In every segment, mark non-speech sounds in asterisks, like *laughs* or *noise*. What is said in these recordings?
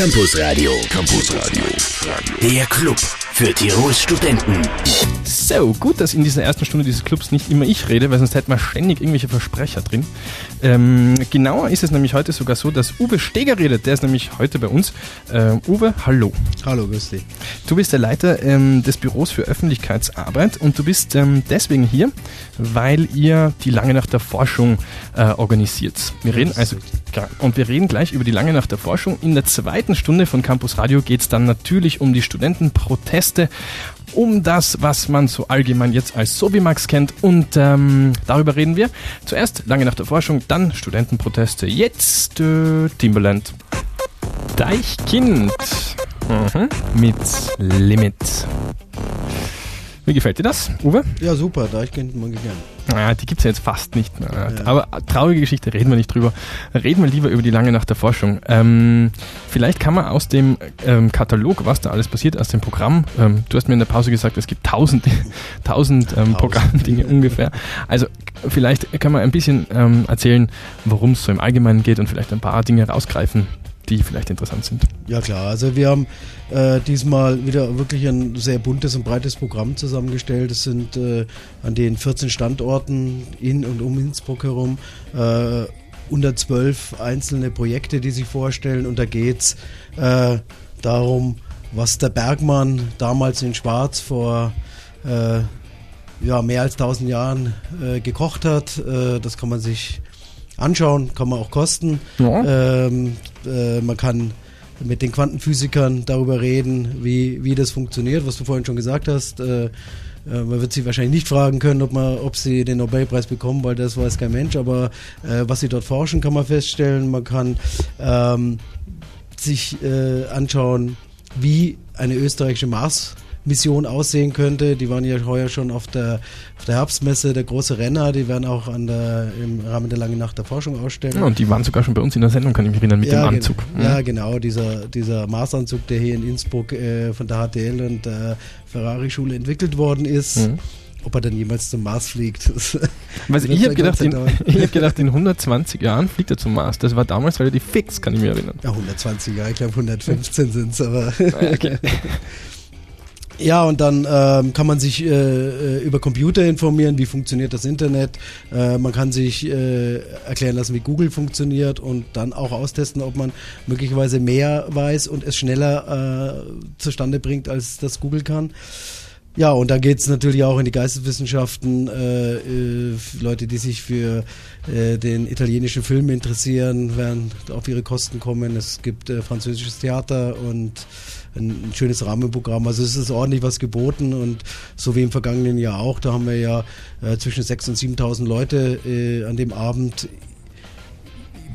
Campus Radio. Campus Radio. Der Club für Tirols Studenten. So, gut, dass in dieser ersten Stunde dieses Clubs nicht immer ich rede, weil sonst hätten wir ständig irgendwelche Versprecher drin. Ähm, genauer ist es nämlich heute sogar so, dass Uwe Steger redet. Der ist nämlich heute bei uns. Äh, Uwe, hallo. Hallo, grüß dich. Du bist der Leiter ähm, des Büros für Öffentlichkeitsarbeit und du bist ähm, deswegen hier, weil ihr die Lange Nacht der Forschung äh, organisiert. Wir reden also und wir reden gleich über die Lange Nacht der Forschung. In der zweiten Stunde von Campus Radio geht es dann natürlich um die Studentenproteste, um das, was man so allgemein jetzt als Sobimax kennt. Und ähm, darüber reden wir. Zuerst Lange Nacht der Forschung, dann Studentenproteste. Jetzt äh, Timberland. Deichkind. Mhm. Mit Limit. Wie gefällt dir das, Uwe? Ja, super, Deichkind mag ich gerne. Naja, die gibt es ja jetzt fast nicht mehr. Ja. Aber traurige Geschichte, reden wir nicht drüber. Reden wir lieber über die lange Nacht der Forschung. Ähm, vielleicht kann man aus dem ähm, Katalog, was da alles passiert, aus dem Programm, ähm, du hast mir in der Pause gesagt, es gibt tausend, *laughs* tausend ähm, Programmdinge ungefähr. Also vielleicht kann man ein bisschen ähm, erzählen, worum es so im Allgemeinen geht und vielleicht ein paar Dinge rausgreifen, die vielleicht interessant sind. Ja klar, also wir haben äh, diesmal wieder wirklich ein sehr buntes und breites Programm zusammengestellt. Es sind äh, an den 14 Standorten in und um Innsbruck herum äh, 112 einzelne Projekte, die sich vorstellen und da geht es äh, darum, was der Bergmann damals in Schwarz vor äh, ja, mehr als 1000 Jahren äh, gekocht hat. das kann man sich anschauen, kann man auch kosten. Ja. Ähm, äh, man kann mit den Quantenphysikern darüber reden, wie, wie das funktioniert, was du vorhin schon gesagt hast. Äh, äh, man wird sie wahrscheinlich nicht fragen können, ob, man, ob sie den Nobelpreis bekommen, weil das weiß kein Mensch. Aber äh, was sie dort forschen, kann man feststellen. Man kann ähm, sich äh, anschauen, wie eine österreichische Mars Mission aussehen könnte. Die waren ja heuer schon auf der, auf der Herbstmesse, der große Renner. Die werden auch an der, im Rahmen der Langen Nacht der Forschung ausstellen. Ja, und die waren sogar schon bei uns in der Sendung, kann ich mich erinnern, mit ja, dem Anzug. Mhm. Ja, genau, dieser, dieser Marsanzug, der hier in Innsbruck äh, von der HTL und der Ferrari-Schule entwickelt worden ist. Mhm. Ob er dann jemals zum Mars fliegt. *laughs* Was ich habe gedacht, in, *laughs* hab gedacht, in 120 Jahren fliegt er zum Mars. Das war damals relativ fix, kann ich mich erinnern. Ja, 120 Jahre, ich glaube 115 sind es, aber. *laughs* Okay. Ja, und dann ähm, kann man sich äh, äh, über Computer informieren, wie funktioniert das Internet. Äh, man kann sich äh, erklären lassen, wie Google funktioniert und dann auch austesten, ob man möglicherweise mehr weiß und es schneller äh, zustande bringt, als das Google kann. Ja, und dann geht es natürlich auch in die Geisteswissenschaften. Äh, äh, Leute, die sich für äh, den italienischen Film interessieren, werden auf ihre Kosten kommen. Es gibt äh, französisches Theater und ein, ein, schönes Rahmenprogramm. Also es ist ordentlich was geboten und so wie im vergangenen Jahr auch. Da haben wir ja äh, zwischen 6.000 und 7.000 Leute äh, an dem Abend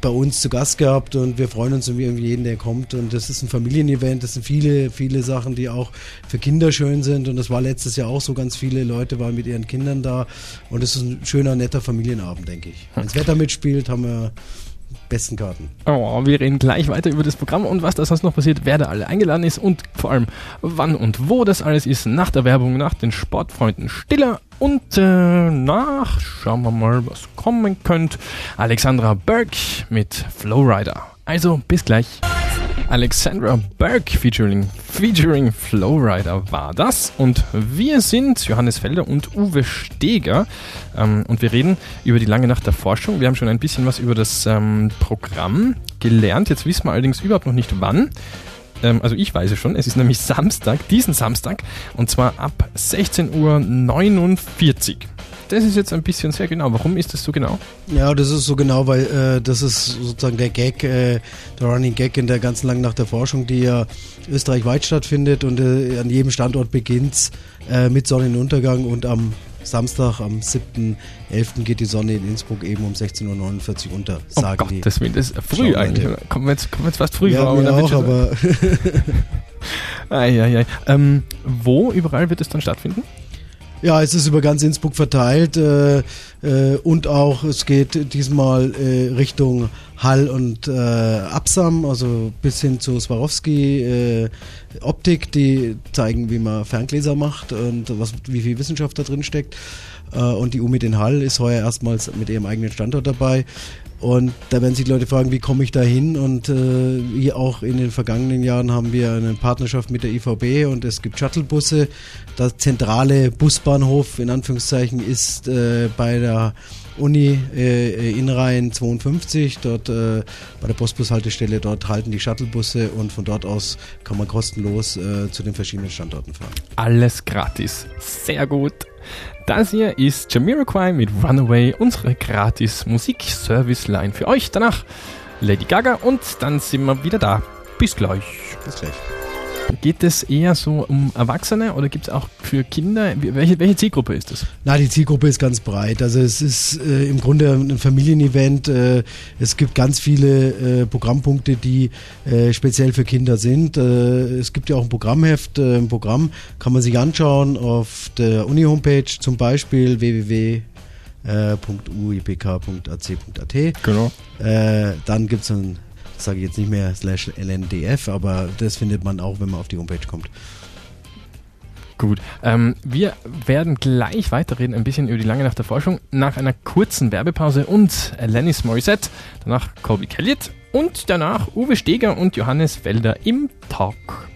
bei uns zu Gast gehabt und wir freuen uns um jeden, der kommt. Und das ist ein Familienevent, das sind viele, viele Sachen, die auch für Kinder schön sind. Und das war letztes Jahr auch so, ganz viele Leute waren mit ihren Kindern da. Und es ist ein schöner, netter Familienabend, denke ich. Wenn das Wetter mitspielt, haben wir besten Karten. Oh, wir reden gleich weiter über das Programm und was da sonst noch passiert, wer da alle eingeladen ist und vor allem wann und wo das alles ist, nach der Werbung, nach den Sportfreunden Stiller und äh, nach, schauen wir mal, was kommen könnte, Alexandra Burke mit Flowrider. Also, bis gleich. Alexandra Burke featuring, featuring Flowrider war das. Und wir sind Johannes Felder und Uwe Steger. Ähm, und wir reden über die lange Nacht der Forschung. Wir haben schon ein bisschen was über das ähm, Programm gelernt. Jetzt wissen wir allerdings überhaupt noch nicht wann. Ähm, also ich weiß es schon. Es ist nämlich Samstag, diesen Samstag. Und zwar ab 16.49 Uhr das ist jetzt ein bisschen sehr genau. Warum ist das so genau? Ja, das ist so genau, weil äh, das ist sozusagen der Gag, äh, der Running Gag in der ganzen langen Nacht der Forschung, die ja österreichweit stattfindet und äh, an jedem Standort beginnt äh, mit Sonnenuntergang und am Samstag, am 7.11. geht die Sonne in Innsbruck eben um 16.49 Uhr unter, sagen oh Gott, die. Das ist früh eigentlich. Kommen wir, jetzt, kommen wir jetzt fast früh ja, vor. Mir auch, aber... ah, ja, ja. Ähm, wo überall wird es dann stattfinden? Ja, es ist über ganz Innsbruck verteilt äh, äh, und auch es geht diesmal äh, Richtung Hall und äh, Absam, also bis hin zu Swarovski äh, Optik, die zeigen, wie man Ferngläser macht und was, wie viel Wissenschaft da drin steckt. Äh, und die UMI Den Hall ist heuer erstmals mit ihrem eigenen Standort dabei. Und da werden sich Leute fragen, wie komme ich da hin? Und äh, wie auch in den vergangenen Jahren haben wir eine Partnerschaft mit der IVB und es gibt Shuttlebusse. Der zentrale Busbahnhof in Anführungszeichen ist äh, bei der Uni äh, in Rhein 52, dort äh, bei der Postbushaltestelle, dort halten die Shuttlebusse und von dort aus kann man kostenlos äh, zu den verschiedenen Standorten fahren. Alles gratis. Sehr gut. Das hier ist Jamiroquai mit Runaway, unsere gratis Musik-Service-Line für euch. Danach Lady Gaga und dann sind wir wieder da. Bis gleich. Bis gleich. Geht es eher so um Erwachsene oder gibt es auch für Kinder? Welche, welche Zielgruppe ist das? Na, die Zielgruppe ist ganz breit. Also es ist äh, im Grunde ein Familienevent. Äh, es gibt ganz viele äh, Programmpunkte, die äh, speziell für Kinder sind. Äh, es gibt ja auch ein Programmheft. Äh, ein Programm kann man sich anschauen auf der Uni-Homepage, zum Beispiel www uipk.ac.at. Genau. Äh, dann gibt es ein sage ich jetzt nicht mehr slash LNDF, aber das findet man auch, wenn man auf die Homepage kommt. Gut, ähm, wir werden gleich weiterreden, ein bisschen über die lange Nacht der Forschung, nach einer kurzen Werbepause und Lennis Morissette, danach Colby Kelliot und danach Uwe Steger und Johannes Felder im Talk.